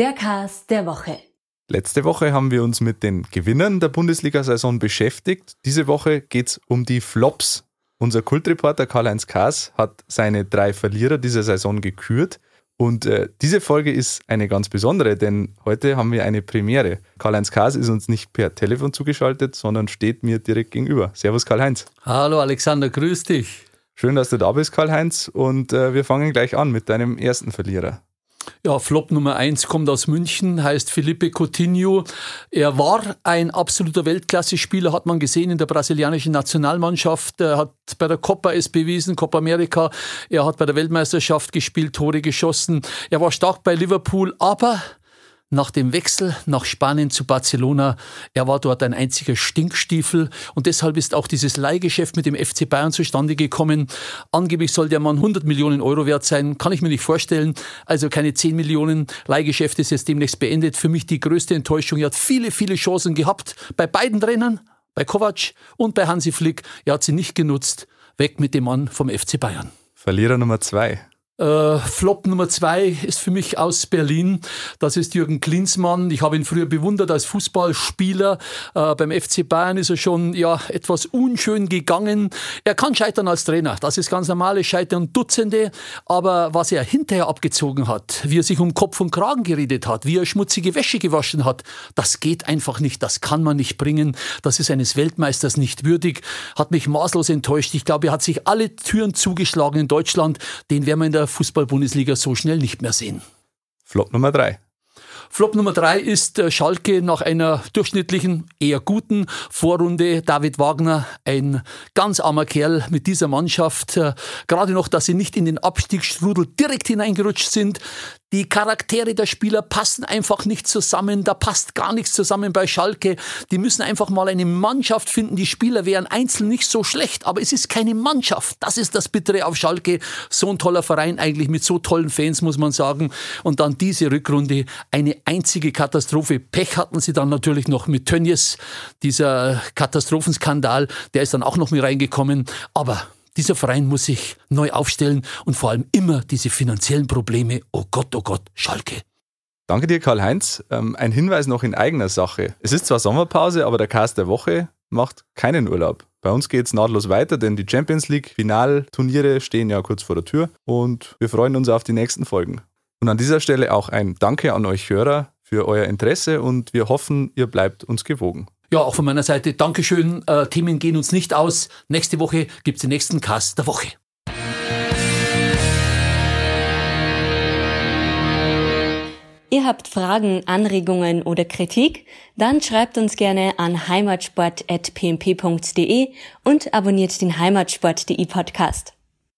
Der Cast der Woche. Letzte Woche haben wir uns mit den Gewinnern der Bundesliga-Saison beschäftigt. Diese Woche geht es um die Flops. Unser Kultreporter Karl-Heinz Kaas hat seine drei Verlierer dieser Saison gekürt. Und äh, diese Folge ist eine ganz besondere, denn heute haben wir eine Premiere. Karl-Heinz Kaas ist uns nicht per Telefon zugeschaltet, sondern steht mir direkt gegenüber. Servus Karl-Heinz. Hallo Alexander, grüß dich. Schön, dass du da bist, Karl-Heinz. Und äh, wir fangen gleich an mit deinem ersten Verlierer. Ja, Flop Nummer eins kommt aus München, heißt Felipe Coutinho. Er war ein absoluter Weltklasse-Spieler, hat man gesehen in der brasilianischen Nationalmannschaft. Er hat bei der Copa es bewiesen, Copa America. Er hat bei der Weltmeisterschaft gespielt, Tore geschossen. Er war stark bei Liverpool, aber nach dem Wechsel nach Spanien zu Barcelona. Er war dort ein einziger Stinkstiefel und deshalb ist auch dieses Leihgeschäft mit dem FC Bayern zustande gekommen. Angeblich soll der Mann 100 Millionen Euro wert sein, kann ich mir nicht vorstellen. Also keine 10 Millionen. Leihgeschäft ist jetzt demnächst beendet. Für mich die größte Enttäuschung. Er hat viele, viele Chancen gehabt bei beiden Trainern, bei Kovac und bei Hansi Flick. Er hat sie nicht genutzt. Weg mit dem Mann vom FC Bayern. Verlierer Nummer zwei. Äh, Flop Nummer zwei ist für mich aus Berlin. Das ist Jürgen Klinsmann. Ich habe ihn früher bewundert als Fußballspieler. Äh, beim FC Bayern ist er schon ja etwas unschön gegangen. Er kann scheitern als Trainer. Das ist ganz normal. Es scheitern Dutzende. Aber was er hinterher abgezogen hat, wie er sich um Kopf und Kragen geredet hat, wie er schmutzige Wäsche gewaschen hat, das geht einfach nicht. Das kann man nicht bringen. Das ist eines Weltmeisters nicht würdig. Hat mich maßlos enttäuscht. Ich glaube, er hat sich alle Türen zugeschlagen in Deutschland. Den werden wir in der Fußball-Bundesliga so schnell nicht mehr sehen. Flop Nummer drei. Flop Nummer drei ist äh, Schalke nach einer durchschnittlichen, eher guten Vorrunde. David Wagner, ein ganz armer Kerl mit dieser Mannschaft. Äh, gerade noch, dass sie nicht in den Abstiegsstrudel direkt hineingerutscht sind. Die Charaktere der Spieler passen einfach nicht zusammen. Da passt gar nichts zusammen bei Schalke. Die müssen einfach mal eine Mannschaft finden. Die Spieler wären einzeln nicht so schlecht, aber es ist keine Mannschaft. Das ist das Bittere auf Schalke. So ein toller Verein eigentlich mit so tollen Fans, muss man sagen. Und dann diese Rückrunde, eine einzige Katastrophe. Pech hatten sie dann natürlich noch mit Tönnies. Dieser Katastrophenskandal, der ist dann auch noch mit reingekommen. Aber dieser Verein muss sich neu aufstellen und vor allem immer diese finanziellen Probleme. Oh Gott, oh Gott, Schalke. Danke dir, Karl-Heinz. Ähm, ein Hinweis noch in eigener Sache. Es ist zwar Sommerpause, aber der Cast der Woche macht keinen Urlaub. Bei uns geht es nahtlos weiter, denn die Champions League Finalturniere stehen ja kurz vor der Tür und wir freuen uns auf die nächsten Folgen. Und an dieser Stelle auch ein Danke an euch Hörer für euer Interesse und wir hoffen, ihr bleibt uns gewogen. Ja, auch von meiner Seite Dankeschön. Äh, Themen gehen uns nicht aus. Nächste Woche gibt es den nächsten Cast der Woche. Ihr habt Fragen, Anregungen oder Kritik? Dann schreibt uns gerne an heimatsport.pmp.de und abonniert den Heimatsport.de Podcast.